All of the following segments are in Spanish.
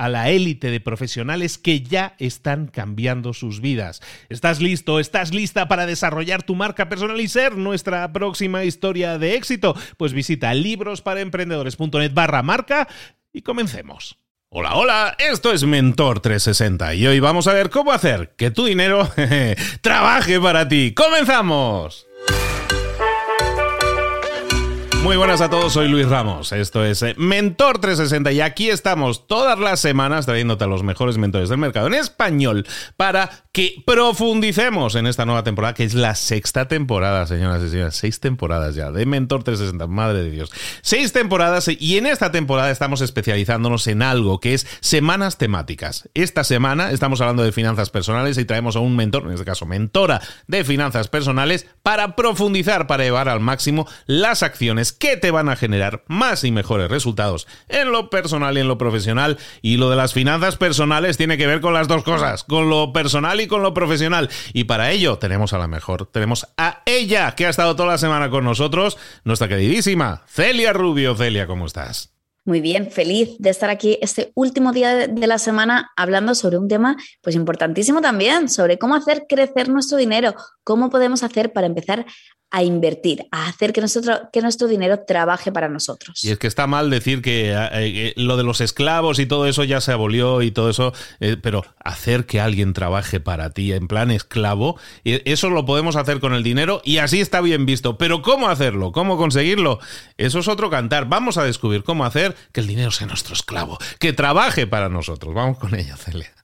a la élite de profesionales que ya están cambiando sus vidas. ¿Estás listo? ¿Estás lista para desarrollar tu marca personal y ser nuestra próxima historia de éxito? Pues visita librosparaemprendedores.net barra marca y comencemos. Hola, hola, esto es Mentor 360 y hoy vamos a ver cómo hacer que tu dinero trabaje para ti. ¡Comenzamos! Muy buenas a todos, soy Luis Ramos. Esto es eh, Mentor 360 y aquí estamos todas las semanas trayéndote a los mejores mentores del mercado en español para que profundicemos en esta nueva temporada, que es la sexta temporada, señoras y señores. Seis temporadas ya de Mentor 360, madre de Dios. Seis temporadas y en esta temporada estamos especializándonos en algo que es semanas temáticas. Esta semana estamos hablando de finanzas personales y traemos a un mentor, en este caso mentora de finanzas personales, para profundizar, para llevar al máximo las acciones que te van a generar más y mejores resultados en lo personal y en lo profesional. Y lo de las finanzas personales tiene que ver con las dos cosas, con lo personal y con lo profesional. Y para ello tenemos a la mejor, tenemos a ella, que ha estado toda la semana con nosotros, nuestra queridísima Celia Rubio. Celia, ¿cómo estás? Muy bien, feliz de estar aquí este último día de la semana hablando sobre un tema pues importantísimo también, sobre cómo hacer crecer nuestro dinero, cómo podemos hacer para empezar a invertir, a hacer que, nosotros, que nuestro dinero trabaje para nosotros. Y es que está mal decir que eh, eh, lo de los esclavos y todo eso ya se abolió y todo eso, eh, pero hacer que alguien trabaje para ti en plan esclavo, eso lo podemos hacer con el dinero y así está bien visto. Pero ¿cómo hacerlo? ¿Cómo conseguirlo? Eso es otro cantar. Vamos a descubrir cómo hacer que el dinero sea nuestro esclavo, que trabaje para nosotros. Vamos con ello, Celia.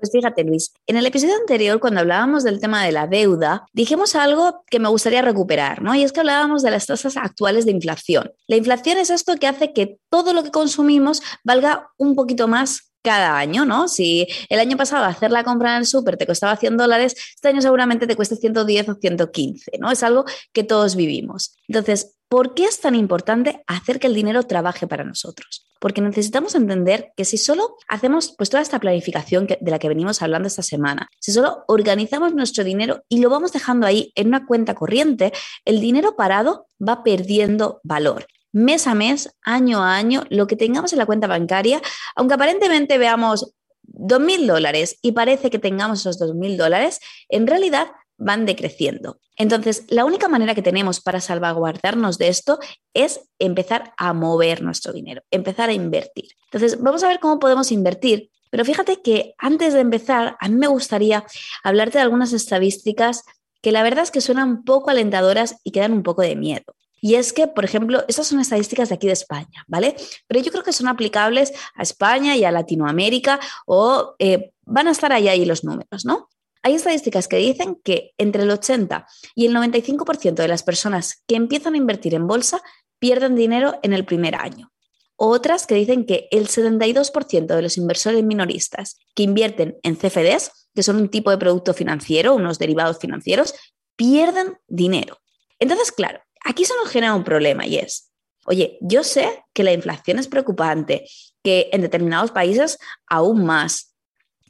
Pues fíjate, Luis, en el episodio anterior, cuando hablábamos del tema de la deuda, dijimos algo que me gustaría recuperar, ¿no? Y es que hablábamos de las tasas actuales de inflación. La inflación es esto que hace que todo lo que consumimos valga un poquito más cada año, ¿no? Si el año pasado hacer la compra en el súper te costaba 100 dólares, este año seguramente te cueste 110 o 115, ¿no? Es algo que todos vivimos. Entonces, ¿por qué es tan importante hacer que el dinero trabaje para nosotros? porque necesitamos entender que si solo hacemos pues toda esta planificación de la que venimos hablando esta semana, si solo organizamos nuestro dinero y lo vamos dejando ahí en una cuenta corriente, el dinero parado va perdiendo valor mes a mes, año a año, lo que tengamos en la cuenta bancaria, aunque aparentemente veamos 2.000 dólares y parece que tengamos esos 2.000 dólares, en realidad van decreciendo. Entonces, la única manera que tenemos para salvaguardarnos de esto es empezar a mover nuestro dinero, empezar a invertir. Entonces, vamos a ver cómo podemos invertir, pero fíjate que antes de empezar, a mí me gustaría hablarte de algunas estadísticas que la verdad es que suenan poco alentadoras y que dan un poco de miedo. Y es que, por ejemplo, estas son estadísticas de aquí de España, ¿vale? Pero yo creo que son aplicables a España y a Latinoamérica o eh, van a estar ahí, ahí los números, ¿no? Hay estadísticas que dicen que entre el 80 y el 95% de las personas que empiezan a invertir en bolsa pierden dinero en el primer año. Otras que dicen que el 72% de los inversores minoristas que invierten en CFDs, que son un tipo de producto financiero, unos derivados financieros, pierden dinero. Entonces, claro, aquí se nos genera un problema y es, oye, yo sé que la inflación es preocupante, que en determinados países aún más,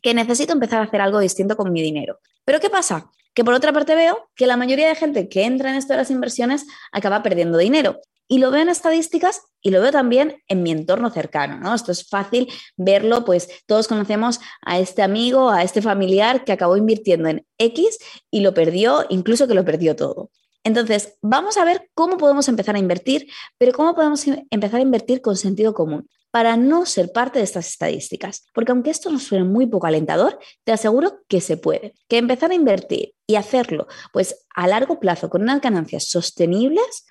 que necesito empezar a hacer algo distinto con mi dinero. Pero ¿qué pasa? Que por otra parte veo que la mayoría de gente que entra en esto de las inversiones acaba perdiendo dinero. Y lo veo en estadísticas y lo veo también en mi entorno cercano, ¿no? Esto es fácil verlo, pues todos conocemos a este amigo, a este familiar que acabó invirtiendo en X y lo perdió, incluso que lo perdió todo. Entonces, vamos a ver cómo podemos empezar a invertir, pero cómo podemos empezar a invertir con sentido común para no ser parte de estas estadísticas. Porque aunque esto nos suene muy poco alentador, te aseguro que se puede. Que empezar a invertir y hacerlo pues a largo plazo con unas ganancias sostenibles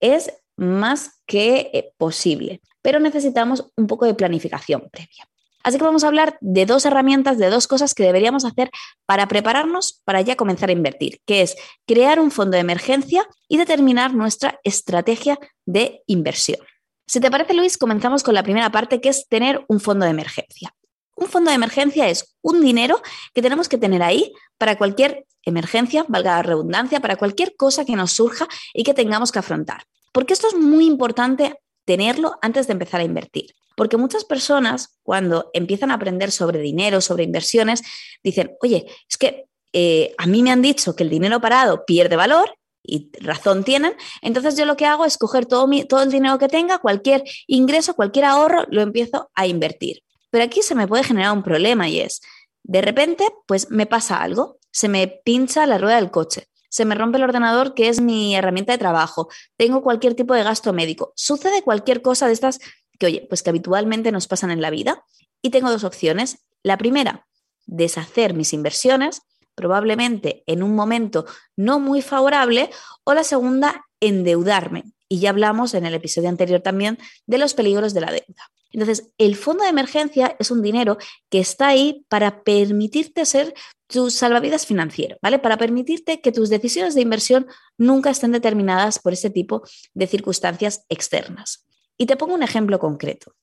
es más que eh, posible, pero necesitamos un poco de planificación previa. Así que vamos a hablar de dos herramientas, de dos cosas que deberíamos hacer para prepararnos para ya comenzar a invertir, que es crear un fondo de emergencia y determinar nuestra estrategia de inversión. Si te parece, Luis, comenzamos con la primera parte, que es tener un fondo de emergencia. Un fondo de emergencia es un dinero que tenemos que tener ahí para cualquier emergencia, valga la redundancia, para cualquier cosa que nos surja y que tengamos que afrontar. Porque esto es muy importante tenerlo antes de empezar a invertir. Porque muchas personas, cuando empiezan a aprender sobre dinero, sobre inversiones, dicen, oye, es que eh, a mí me han dicho que el dinero parado pierde valor y razón tienen, entonces yo lo que hago es coger todo, todo el dinero que tenga, cualquier ingreso, cualquier ahorro, lo empiezo a invertir. Pero aquí se me puede generar un problema y es, de repente, pues me pasa algo, se me pincha la rueda del coche se me rompe el ordenador que es mi herramienta de trabajo, tengo cualquier tipo de gasto médico, sucede cualquier cosa de estas que, oye, pues que habitualmente nos pasan en la vida y tengo dos opciones. La primera, deshacer mis inversiones, probablemente en un momento no muy favorable, o la segunda, endeudarme. Y ya hablamos en el episodio anterior también de los peligros de la deuda. Entonces, el fondo de emergencia es un dinero que está ahí para permitirte ser tu salvavidas financiero, ¿vale? Para permitirte que tus decisiones de inversión nunca estén determinadas por ese tipo de circunstancias externas. Y te pongo un ejemplo concreto.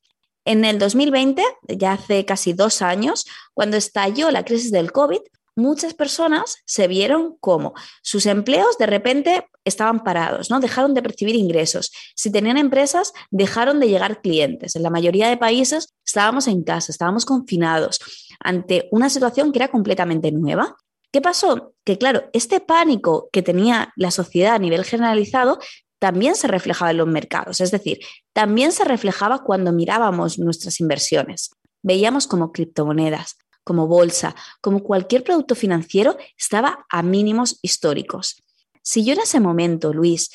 En el 2020, ya hace casi dos años, cuando estalló la crisis del COVID, muchas personas se vieron como sus empleos de repente estaban parados, ¿no? Dejaron de percibir ingresos. Si tenían empresas, dejaron de llegar clientes. En la mayoría de países estábamos en casa, estábamos confinados ante una situación que era completamente nueva. ¿Qué pasó? Que claro, este pánico que tenía la sociedad a nivel generalizado también se reflejaba en los mercados, es decir, también se reflejaba cuando mirábamos nuestras inversiones. Veíamos como criptomonedas, como bolsa, como cualquier producto financiero, estaba a mínimos históricos. Si yo en ese momento, Luis,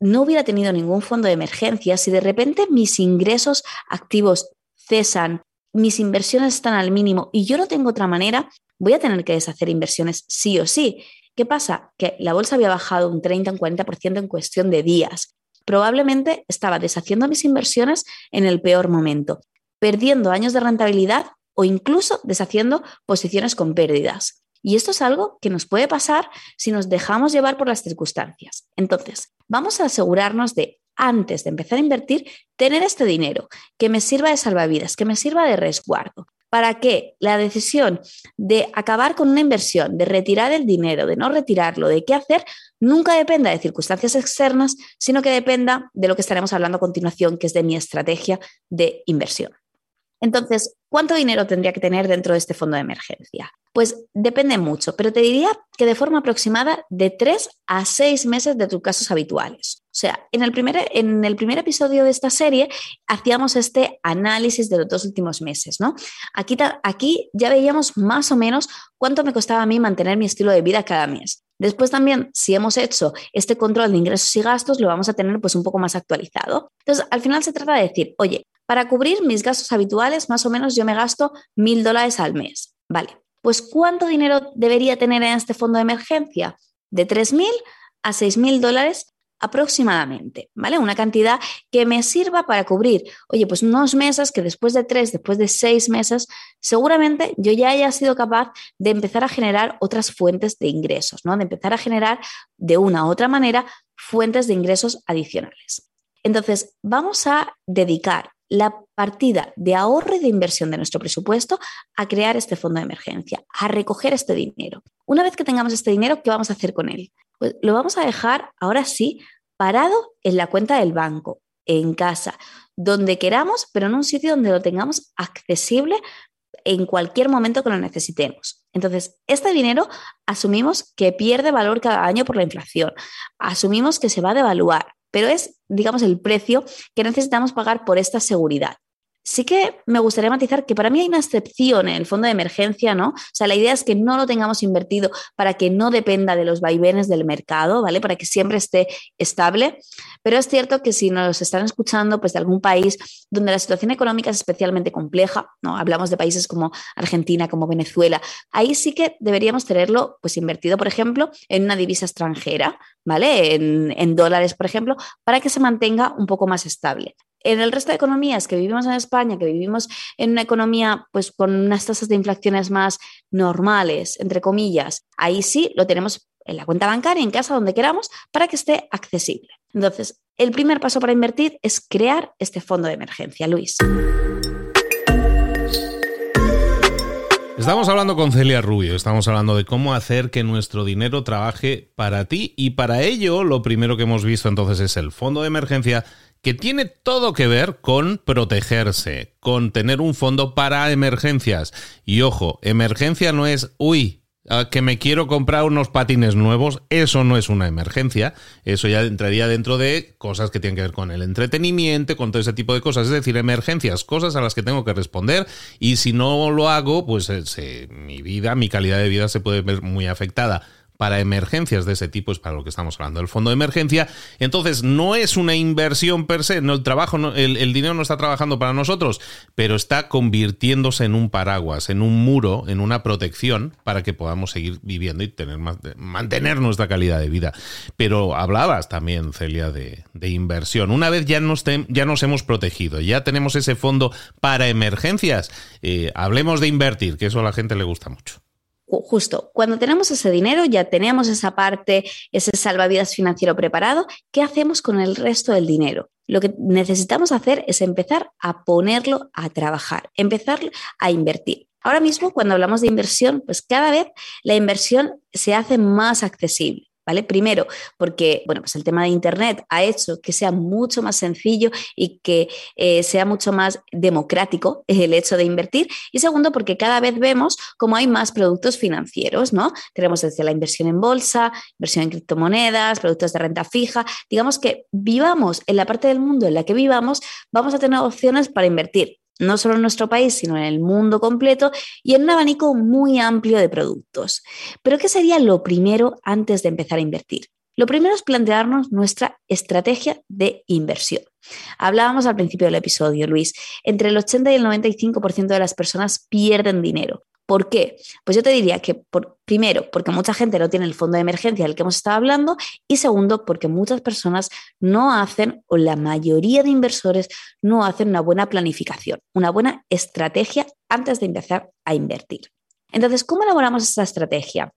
no hubiera tenido ningún fondo de emergencia, si de repente mis ingresos activos cesan, mis inversiones están al mínimo y yo no tengo otra manera, voy a tener que deshacer inversiones sí o sí. ¿Qué pasa? Que la bolsa había bajado un 30, un 40% en cuestión de días. Probablemente estaba deshaciendo mis inversiones en el peor momento, perdiendo años de rentabilidad o incluso deshaciendo posiciones con pérdidas. Y esto es algo que nos puede pasar si nos dejamos llevar por las circunstancias. Entonces, vamos a asegurarnos de, antes de empezar a invertir, tener este dinero que me sirva de salvavidas, que me sirva de resguardo, para que la decisión de acabar con una inversión, de retirar el dinero, de no retirarlo, de qué hacer, nunca dependa de circunstancias externas, sino que dependa de lo que estaremos hablando a continuación, que es de mi estrategia de inversión. Entonces, ¿cuánto dinero tendría que tener dentro de este fondo de emergencia? Pues depende mucho, pero te diría que de forma aproximada de tres a seis meses de tus casos habituales. O sea, en el, primer, en el primer episodio de esta serie hacíamos este análisis de los dos últimos meses, ¿no? Aquí, aquí ya veíamos más o menos cuánto me costaba a mí mantener mi estilo de vida cada mes. Después también, si hemos hecho este control de ingresos y gastos, lo vamos a tener pues un poco más actualizado. Entonces, al final se trata de decir, oye, para cubrir mis gastos habituales, más o menos yo me gasto mil dólares al mes. Vale, pues ¿cuánto dinero debería tener en este fondo de emergencia? De 3.000 a 6.000 dólares aproximadamente, ¿vale? Una cantidad que me sirva para cubrir, oye, pues unos meses que después de tres, después de seis meses, seguramente yo ya haya sido capaz de empezar a generar otras fuentes de ingresos, ¿no? De empezar a generar de una u otra manera fuentes de ingresos adicionales. Entonces, vamos a dedicar la partida de ahorro y de inversión de nuestro presupuesto a crear este fondo de emergencia, a recoger este dinero. Una vez que tengamos este dinero, ¿qué vamos a hacer con él? Pues lo vamos a dejar ahora sí parado en la cuenta del banco, en casa, donde queramos, pero en un sitio donde lo tengamos accesible en cualquier momento que lo necesitemos. Entonces, este dinero asumimos que pierde valor cada año por la inflación, asumimos que se va a devaluar, pero es, digamos, el precio que necesitamos pagar por esta seguridad. Sí que me gustaría matizar que para mí hay una excepción en el fondo de emergencia, ¿no? O sea, la idea es que no lo tengamos invertido para que no dependa de los vaivenes del mercado, ¿vale? Para que siempre esté estable. Pero es cierto que si nos están escuchando pues de algún país donde la situación económica es especialmente compleja, ¿no? Hablamos de países como Argentina, como Venezuela, ahí sí que deberíamos tenerlo pues invertido, por ejemplo, en una divisa extranjera, ¿vale? En, en dólares, por ejemplo, para que se mantenga un poco más estable. En el resto de economías que vivimos en España, que vivimos en una economía pues con unas tasas de inflaciones más normales, entre comillas, ahí sí lo tenemos en la cuenta bancaria, en casa, donde queramos, para que esté accesible. Entonces, el primer paso para invertir es crear este fondo de emergencia, Luis. Estamos hablando con Celia Rubio, estamos hablando de cómo hacer que nuestro dinero trabaje para ti y para ello lo primero que hemos visto entonces es el fondo de emergencia que tiene todo que ver con protegerse, con tener un fondo para emergencias. Y ojo, emergencia no es, uy, que me quiero comprar unos patines nuevos, eso no es una emergencia, eso ya entraría dentro de cosas que tienen que ver con el entretenimiento, con todo ese tipo de cosas, es decir, emergencias, cosas a las que tengo que responder. Y si no lo hago, pues eh, mi vida, mi calidad de vida se puede ver muy afectada para emergencias de ese tipo, es para lo que estamos hablando, el fondo de emergencia. Entonces, no es una inversión per se, no el trabajo, el, dinero no está trabajando para nosotros, pero está convirtiéndose en un paraguas, en un muro, en una protección para que podamos seguir viviendo y tener más, mantener nuestra calidad de vida. Pero hablabas también, Celia, de, inversión. Una vez ya nos, ya nos hemos protegido, ya tenemos ese fondo para emergencias, eh, hablemos de invertir, que eso a la gente le gusta mucho justo, cuando tenemos ese dinero, ya tenemos esa parte, ese salvavidas financiero preparado, ¿qué hacemos con el resto del dinero? Lo que necesitamos hacer es empezar a ponerlo a trabajar, empezar a invertir. Ahora mismo, cuando hablamos de inversión, pues cada vez la inversión se hace más accesible. Primero, porque, bueno, pues el tema de Internet ha hecho que sea mucho más sencillo y que eh, sea mucho más democrático el hecho de invertir. Y segundo, porque cada vez vemos cómo hay más productos financieros, ¿no? Tenemos desde la inversión en bolsa, inversión en criptomonedas, productos de renta fija. Digamos que vivamos en la parte del mundo en la que vivamos, vamos a tener opciones para invertir no solo en nuestro país, sino en el mundo completo y en un abanico muy amplio de productos. Pero ¿qué sería lo primero antes de empezar a invertir? Lo primero es plantearnos nuestra estrategia de inversión. Hablábamos al principio del episodio, Luis, entre el 80 y el 95% de las personas pierden dinero. ¿Por qué? Pues yo te diría que por, primero, porque mucha gente no tiene el fondo de emergencia del que hemos estado hablando y segundo, porque muchas personas no hacen, o la mayoría de inversores no hacen una buena planificación, una buena estrategia antes de empezar a invertir. Entonces, ¿cómo elaboramos esta estrategia?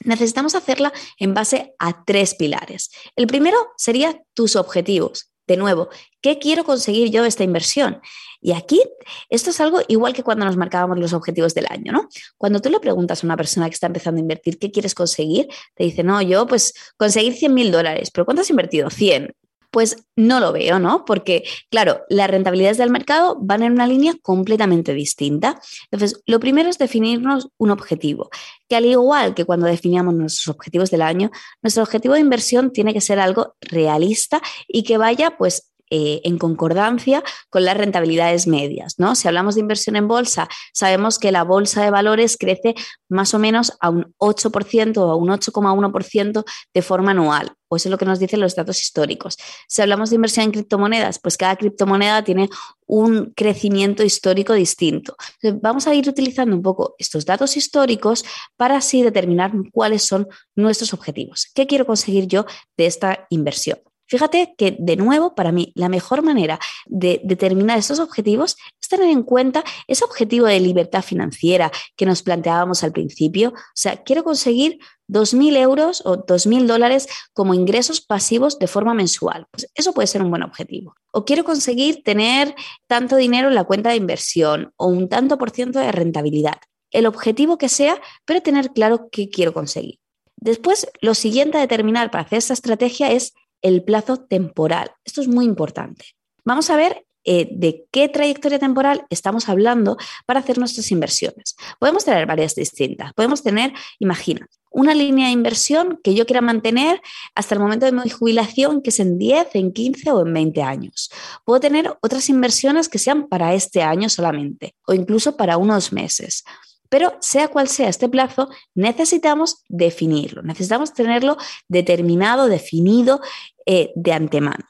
Necesitamos hacerla en base a tres pilares. El primero sería tus objetivos. De nuevo, ¿qué quiero conseguir yo de esta inversión? Y aquí, esto es algo igual que cuando nos marcábamos los objetivos del año, ¿no? Cuando tú le preguntas a una persona que está empezando a invertir qué quieres conseguir, te dice, no, yo pues conseguir 100 mil dólares, pero ¿cuánto has invertido? 100. Pues no lo veo, ¿no? Porque, claro, las rentabilidades del mercado van en una línea completamente distinta. Entonces, lo primero es definirnos un objetivo, que al igual que cuando definíamos nuestros objetivos del año, nuestro objetivo de inversión tiene que ser algo realista y que vaya, pues, eh, en concordancia con las rentabilidades medias. ¿no? Si hablamos de inversión en bolsa, sabemos que la bolsa de valores crece más o menos a un 8% o a un 8,1% de forma anual. O eso es lo que nos dicen los datos históricos. Si hablamos de inversión en criptomonedas, pues cada criptomoneda tiene un crecimiento histórico distinto. vamos a ir utilizando un poco estos datos históricos para así determinar cuáles son nuestros objetivos. ¿Qué quiero conseguir yo de esta inversión? Fíjate que, de nuevo, para mí, la mejor manera de determinar estos objetivos es tener en cuenta ese objetivo de libertad financiera que nos planteábamos al principio. O sea, quiero conseguir 2.000 euros o 2.000 dólares como ingresos pasivos de forma mensual. Pues eso puede ser un buen objetivo. O quiero conseguir tener tanto dinero en la cuenta de inversión o un tanto por ciento de rentabilidad. El objetivo que sea, pero tener claro qué quiero conseguir. Después, lo siguiente a determinar para hacer esta estrategia es el plazo temporal. Esto es muy importante. Vamos a ver eh, de qué trayectoria temporal estamos hablando para hacer nuestras inversiones. Podemos tener varias distintas. Podemos tener, imagina, una línea de inversión que yo quiera mantener hasta el momento de mi jubilación, que es en 10, en 15 o en 20 años. Puedo tener otras inversiones que sean para este año solamente o incluso para unos meses. Pero sea cual sea este plazo, necesitamos definirlo, necesitamos tenerlo determinado, definido eh, de antemano.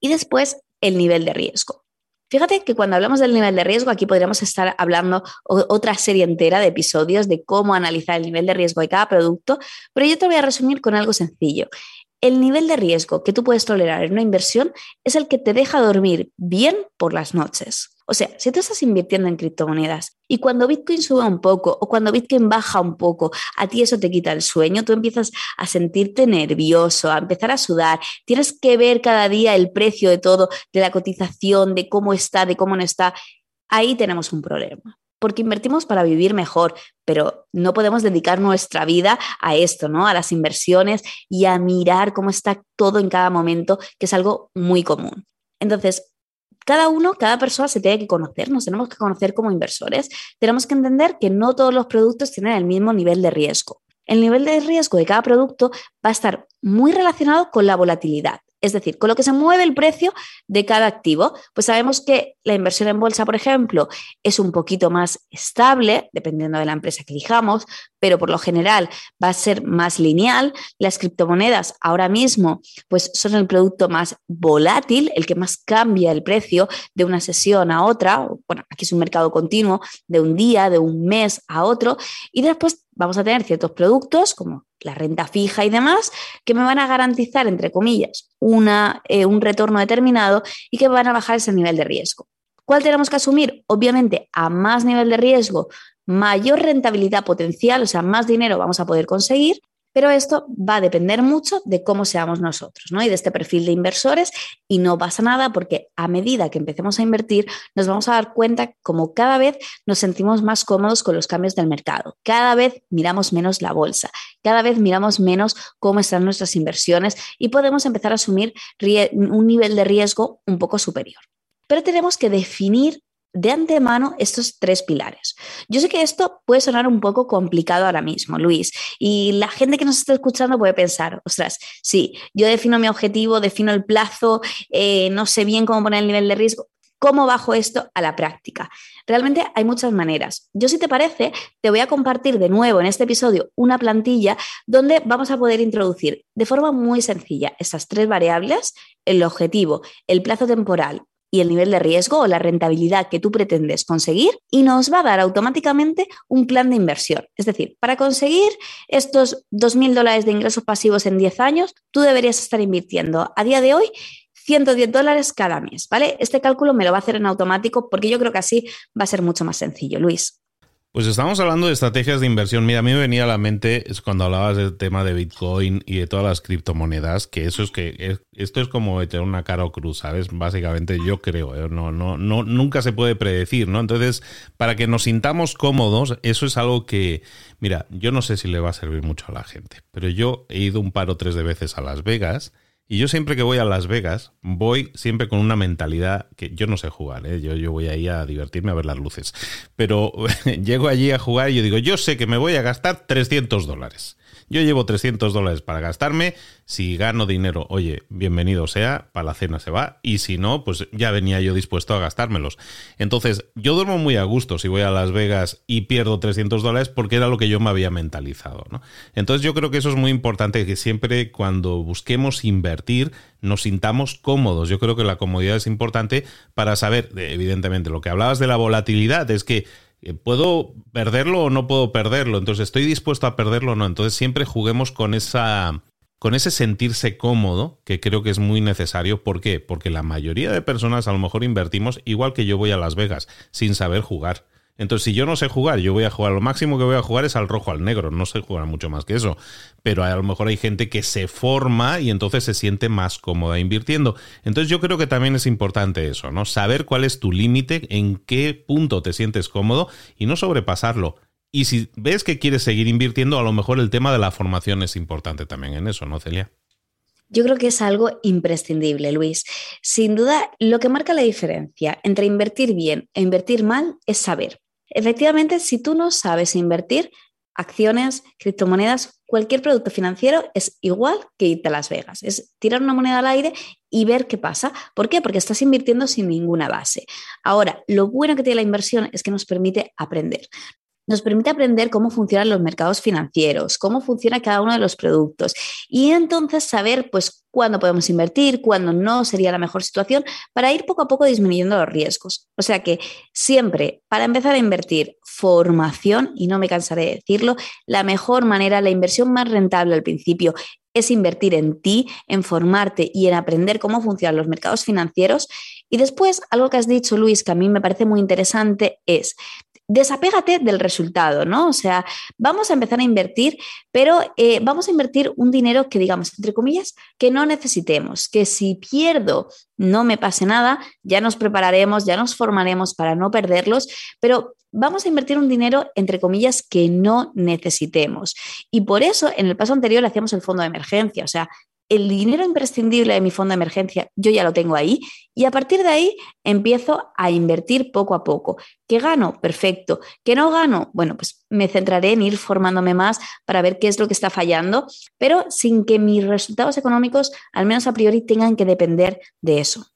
Y después, el nivel de riesgo. Fíjate que cuando hablamos del nivel de riesgo, aquí podríamos estar hablando otra serie entera de episodios de cómo analizar el nivel de riesgo de cada producto, pero yo te voy a resumir con algo sencillo. El nivel de riesgo que tú puedes tolerar en una inversión es el que te deja dormir bien por las noches. O sea, si tú estás invirtiendo en criptomonedas y cuando Bitcoin sube un poco o cuando Bitcoin baja un poco, a ti eso te quita el sueño, tú empiezas a sentirte nervioso, a empezar a sudar, tienes que ver cada día el precio de todo, de la cotización, de cómo está, de cómo no está, ahí tenemos un problema porque invertimos para vivir mejor, pero no podemos dedicar nuestra vida a esto, ¿no? A las inversiones y a mirar cómo está todo en cada momento, que es algo muy común. Entonces, cada uno, cada persona se tiene que conocer, nos tenemos que conocer como inversores, tenemos que entender que no todos los productos tienen el mismo nivel de riesgo. El nivel de riesgo de cada producto va a estar muy relacionado con la volatilidad. Es decir, con lo que se mueve el precio de cada activo, pues sabemos que la inversión en bolsa, por ejemplo, es un poquito más estable, dependiendo de la empresa que elijamos, pero por lo general va a ser más lineal. Las criptomonedas ahora mismo, pues son el producto más volátil, el que más cambia el precio de una sesión a otra. Bueno, aquí es un mercado continuo, de un día, de un mes a otro. Y después vamos a tener ciertos productos como la renta fija y demás, que me van a garantizar, entre comillas, una, eh, un retorno determinado y que van a bajar ese nivel de riesgo. ¿Cuál tenemos que asumir? Obviamente, a más nivel de riesgo, mayor rentabilidad potencial, o sea, más dinero vamos a poder conseguir, pero esto va a depender mucho de cómo seamos nosotros, ¿no? Y de este perfil de inversores y no pasa nada porque a medida que empecemos a invertir nos vamos a dar cuenta como cada vez nos sentimos más cómodos con los cambios del mercado. Cada vez miramos menos la bolsa, cada vez miramos menos cómo están nuestras inversiones y podemos empezar a asumir un nivel de riesgo un poco superior. Pero tenemos que definir de antemano estos tres pilares. Yo sé que esto puede sonar un poco complicado ahora mismo, Luis, y la gente que nos está escuchando puede pensar, ostras, sí, yo defino mi objetivo, defino el plazo, eh, no sé bien cómo poner el nivel de riesgo. ¿Cómo bajo esto a la práctica? Realmente hay muchas maneras. Yo, si te parece, te voy a compartir de nuevo en este episodio una plantilla donde vamos a poder introducir de forma muy sencilla estas tres variables, el objetivo, el plazo temporal y el nivel de riesgo o la rentabilidad que tú pretendes conseguir y nos va a dar automáticamente un plan de inversión. Es decir, para conseguir estos 2.000 dólares de ingresos pasivos en 10 años, tú deberías estar invirtiendo a día de hoy 110 dólares cada mes, ¿vale? Este cálculo me lo va a hacer en automático porque yo creo que así va a ser mucho más sencillo, Luis. Pues estamos hablando de estrategias de inversión. Mira, a mí me venía a la mente es cuando hablabas del tema de Bitcoin y de todas las criptomonedas, que eso es que esto es como tener una cara o cruz, ¿sabes? Básicamente yo creo, ¿eh? no, no, no, nunca se puede predecir, ¿no? Entonces, para que nos sintamos cómodos, eso es algo que, mira, yo no sé si le va a servir mucho a la gente, pero yo he ido un par o tres de veces a Las Vegas y yo siempre que voy a Las Vegas, voy siempre con una mentalidad que yo no sé jugar, ¿eh? yo, yo voy ahí a divertirme a ver las luces. Pero llego allí a jugar y yo digo, yo sé que me voy a gastar 300 dólares. Yo llevo 300 dólares para gastarme. Si gano dinero, oye, bienvenido sea, para la cena se va. Y si no, pues ya venía yo dispuesto a gastármelos. Entonces, yo duermo muy a gusto si voy a Las Vegas y pierdo 300 dólares porque era lo que yo me había mentalizado. ¿no? Entonces, yo creo que eso es muy importante, que siempre cuando busquemos invertir, nos sintamos cómodos. Yo creo que la comodidad es importante para saber, evidentemente, lo que hablabas de la volatilidad, es que ¿Puedo perderlo o no puedo perderlo? Entonces, ¿estoy dispuesto a perderlo o no? Entonces, siempre juguemos con esa. Con ese sentirse cómodo, que creo que es muy necesario. ¿Por qué? Porque la mayoría de personas a lo mejor invertimos igual que yo voy a Las Vegas, sin saber jugar. Entonces, si yo no sé jugar, yo voy a jugar, lo máximo que voy a jugar es al rojo, al negro, no sé jugar mucho más que eso. Pero a lo mejor hay gente que se forma y entonces se siente más cómoda invirtiendo. Entonces, yo creo que también es importante eso, ¿no? Saber cuál es tu límite, en qué punto te sientes cómodo y no sobrepasarlo. Y si ves que quieres seguir invirtiendo, a lo mejor el tema de la formación es importante también en eso, ¿no, Celia? Yo creo que es algo imprescindible, Luis. Sin duda, lo que marca la diferencia entre invertir bien e invertir mal es saber. Efectivamente, si tú no sabes invertir, acciones, criptomonedas, cualquier producto financiero es igual que irte a Las Vegas. Es tirar una moneda al aire y ver qué pasa. ¿Por qué? Porque estás invirtiendo sin ninguna base. Ahora, lo bueno que tiene la inversión es que nos permite aprender nos permite aprender cómo funcionan los mercados financieros, cómo funciona cada uno de los productos y entonces saber pues cuándo podemos invertir, cuándo no sería la mejor situación para ir poco a poco disminuyendo los riesgos. O sea que siempre para empezar a invertir formación, y no me cansaré de decirlo, la mejor manera, la inversión más rentable al principio es invertir en ti, en formarte y en aprender cómo funcionan los mercados financieros. Y después, algo que has dicho, Luis, que a mí me parece muy interesante, es desapégate del resultado, ¿no? O sea, vamos a empezar a invertir, pero eh, vamos a invertir un dinero que, digamos, entre comillas, que no necesitemos, que si pierdo no me pase nada, ya nos prepararemos, ya nos formaremos para no perderlos, pero vamos a invertir un dinero, entre comillas, que no necesitemos. Y por eso, en el paso anterior, hacíamos el fondo de emergencia, o sea, el dinero imprescindible de mi fondo de emergencia yo ya lo tengo ahí y a partir de ahí empiezo a invertir poco a poco. ¿Qué gano? Perfecto. ¿Qué no gano? Bueno, pues me centraré en ir formándome más para ver qué es lo que está fallando, pero sin que mis resultados económicos, al menos a priori, tengan que depender de eso.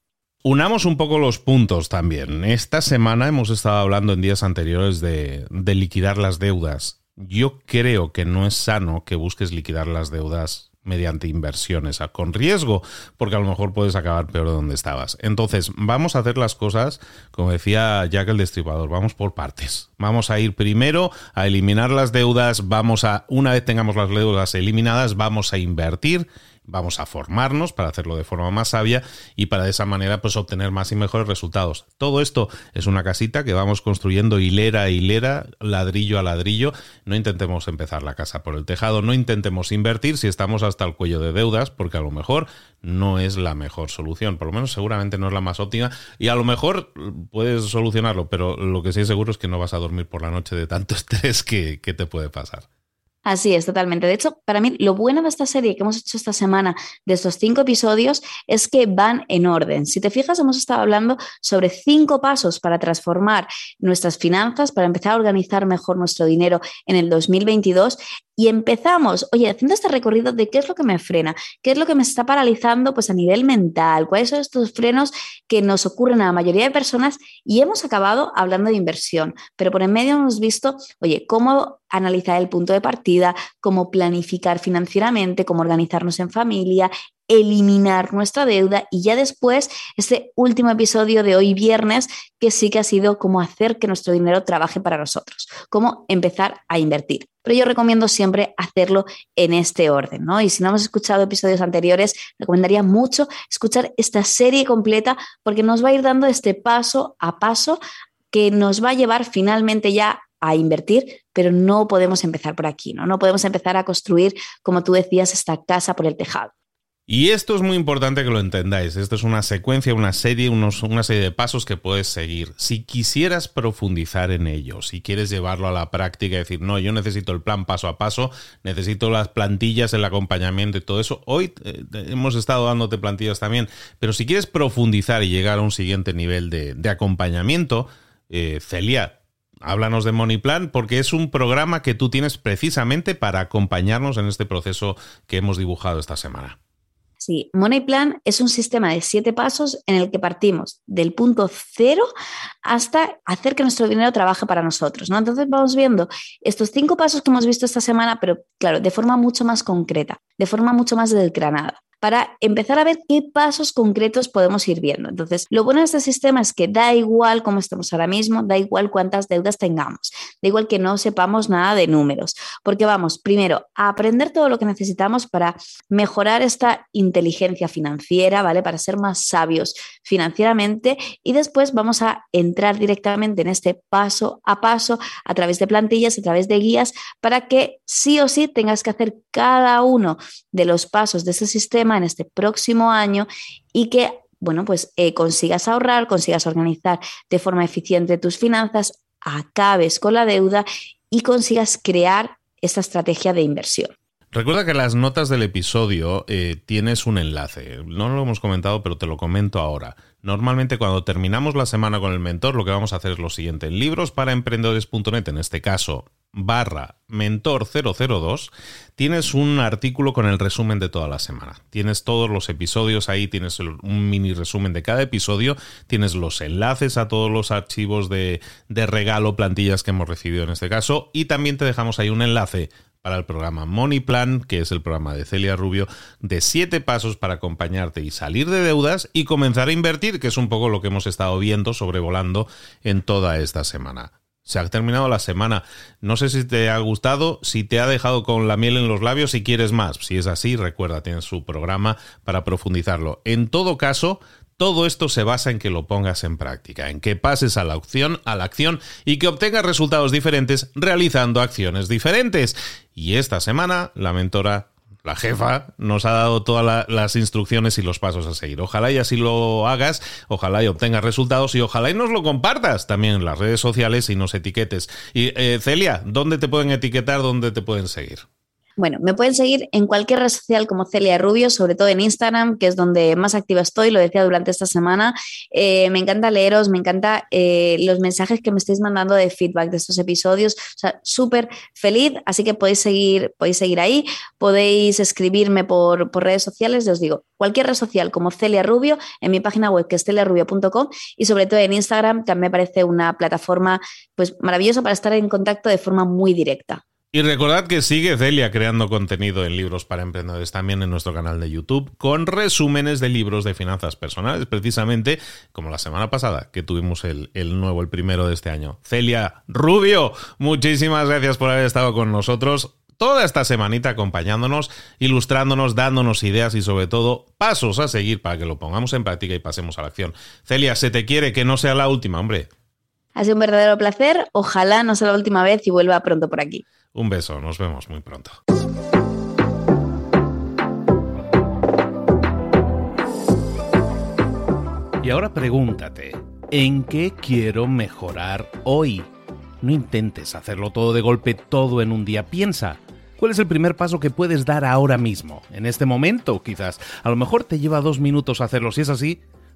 Unamos un poco los puntos también. Esta semana hemos estado hablando en días anteriores de, de liquidar las deudas. Yo creo que no es sano que busques liquidar las deudas mediante inversiones con riesgo, porque a lo mejor puedes acabar peor de donde estabas. Entonces, vamos a hacer las cosas, como decía Jack el Destripador, vamos por partes. Vamos a ir primero a eliminar las deudas, vamos a, una vez tengamos las deudas eliminadas, vamos a invertir vamos a formarnos para hacerlo de forma más sabia y para de esa manera pues obtener más y mejores resultados. Todo esto es una casita que vamos construyendo hilera a hilera, ladrillo a ladrillo. No intentemos empezar la casa por el tejado, no intentemos invertir si estamos hasta el cuello de deudas, porque a lo mejor no es la mejor solución, por lo menos seguramente no es la más óptima y a lo mejor puedes solucionarlo, pero lo que sí es seguro es que no vas a dormir por la noche de tanto estrés que, que te puede pasar. Así es, totalmente. De hecho, para mí lo bueno de esta serie que hemos hecho esta semana, de estos cinco episodios, es que van en orden. Si te fijas, hemos estado hablando sobre cinco pasos para transformar nuestras finanzas, para empezar a organizar mejor nuestro dinero en el 2022 y empezamos, oye, haciendo este recorrido de qué es lo que me frena, qué es lo que me está paralizando pues a nivel mental, cuáles son estos frenos que nos ocurren a la mayoría de personas y hemos acabado hablando de inversión, pero por en medio hemos visto, oye, cómo analizar el punto de partida, cómo planificar financieramente, cómo organizarnos en familia, eliminar nuestra deuda y ya después este último episodio de hoy viernes que sí que ha sido cómo hacer que nuestro dinero trabaje para nosotros, cómo empezar a invertir. Pero yo recomiendo siempre hacerlo en este orden, ¿no? Y si no hemos escuchado episodios anteriores, recomendaría mucho escuchar esta serie completa porque nos va a ir dando este paso a paso que nos va a llevar finalmente ya a invertir, pero no podemos empezar por aquí, ¿no? No podemos empezar a construir, como tú decías, esta casa por el tejado. Y esto es muy importante que lo entendáis. Esto es una secuencia, una serie, una serie de pasos que puedes seguir. Si quisieras profundizar en ello, si quieres llevarlo a la práctica y decir, no, yo necesito el plan paso a paso, necesito las plantillas, el acompañamiento y todo eso. Hoy eh, hemos estado dándote plantillas también, pero si quieres profundizar y llegar a un siguiente nivel de, acompañamiento, eh, Celia, háblanos de Money Plan porque es un programa que tú tienes precisamente para acompañarnos en este proceso que hemos dibujado esta semana. Sí, Money Plan es un sistema de siete pasos en el que partimos del punto cero hasta hacer que nuestro dinero trabaje para nosotros. ¿no? Entonces vamos viendo estos cinco pasos que hemos visto esta semana, pero claro, de forma mucho más concreta, de forma mucho más desgranada para empezar a ver qué pasos concretos podemos ir viendo. Entonces, lo bueno de este sistema es que da igual cómo estamos ahora mismo, da igual cuántas deudas tengamos, da igual que no sepamos nada de números, porque vamos primero a aprender todo lo que necesitamos para mejorar esta inteligencia financiera, ¿vale? Para ser más sabios financieramente y después vamos a entrar directamente en este paso a paso a través de plantillas, a través de guías, para que sí o sí tengas que hacer cada uno de los pasos de ese sistema en este próximo año y que, bueno, pues eh, consigas ahorrar, consigas organizar de forma eficiente tus finanzas, acabes con la deuda y consigas crear esta estrategia de inversión. Recuerda que en las notas del episodio eh, tienes un enlace. No lo hemos comentado, pero te lo comento ahora. Normalmente cuando terminamos la semana con el mentor, lo que vamos a hacer es lo siguiente. En libros para emprendedores.net, en este caso, barra mentor 002, tienes un artículo con el resumen de toda la semana. Tienes todos los episodios ahí, tienes un mini resumen de cada episodio, tienes los enlaces a todos los archivos de, de regalo, plantillas que hemos recibido en este caso, y también te dejamos ahí un enlace para el programa Money Plan, que es el programa de Celia Rubio, de siete pasos para acompañarte y salir de deudas y comenzar a invertir, que es un poco lo que hemos estado viendo sobrevolando en toda esta semana. Se ha terminado la semana. No sé si te ha gustado, si te ha dejado con la miel en los labios, si quieres más. Si es así, recuerda, tienes su programa para profundizarlo. En todo caso, todo esto se basa en que lo pongas en práctica, en que pases a la acción, a la acción y que obtengas resultados diferentes realizando acciones diferentes. Y esta semana la mentora la jefa nos ha dado todas las instrucciones y los pasos a seguir. Ojalá y así lo hagas, ojalá y obtengas resultados y ojalá y nos lo compartas también en las redes sociales y nos etiquetes. Y eh, Celia, ¿dónde te pueden etiquetar? ¿Dónde te pueden seguir? Bueno, me pueden seguir en cualquier red social como Celia Rubio, sobre todo en Instagram, que es donde más activa estoy, lo decía durante esta semana. Eh, me encanta leeros, me encanta eh, los mensajes que me estáis mandando de feedback de estos episodios. O sea, súper feliz, así que podéis seguir, podéis seguir ahí, podéis escribirme por, por redes sociales, os digo, cualquier red social como Celia Rubio, en mi página web que es celiarubio.com y sobre todo en Instagram, que me parece una plataforma pues maravillosa para estar en contacto de forma muy directa. Y recordad que sigue Celia creando contenido en libros para emprendedores también en nuestro canal de YouTube con resúmenes de libros de finanzas personales, precisamente como la semana pasada que tuvimos el, el, nuevo, el primero de este año. Celia Rubio, muchísimas gracias por haber estado con nosotros toda esta semanita acompañándonos, ilustrándonos, dándonos ideas y sobre todo pasos a seguir para que lo pongamos en práctica y pasemos a la acción. Celia, se te quiere que no sea la última, hombre. Ha sido un verdadero placer. Ojalá no sea la última vez y vuelva pronto por aquí. Un beso, nos vemos muy pronto. Y ahora pregúntate, ¿en qué quiero mejorar hoy? No intentes hacerlo todo de golpe, todo en un día. Piensa, ¿cuál es el primer paso que puedes dar ahora mismo? En este momento, quizás. A lo mejor te lleva dos minutos hacerlo. Si es así,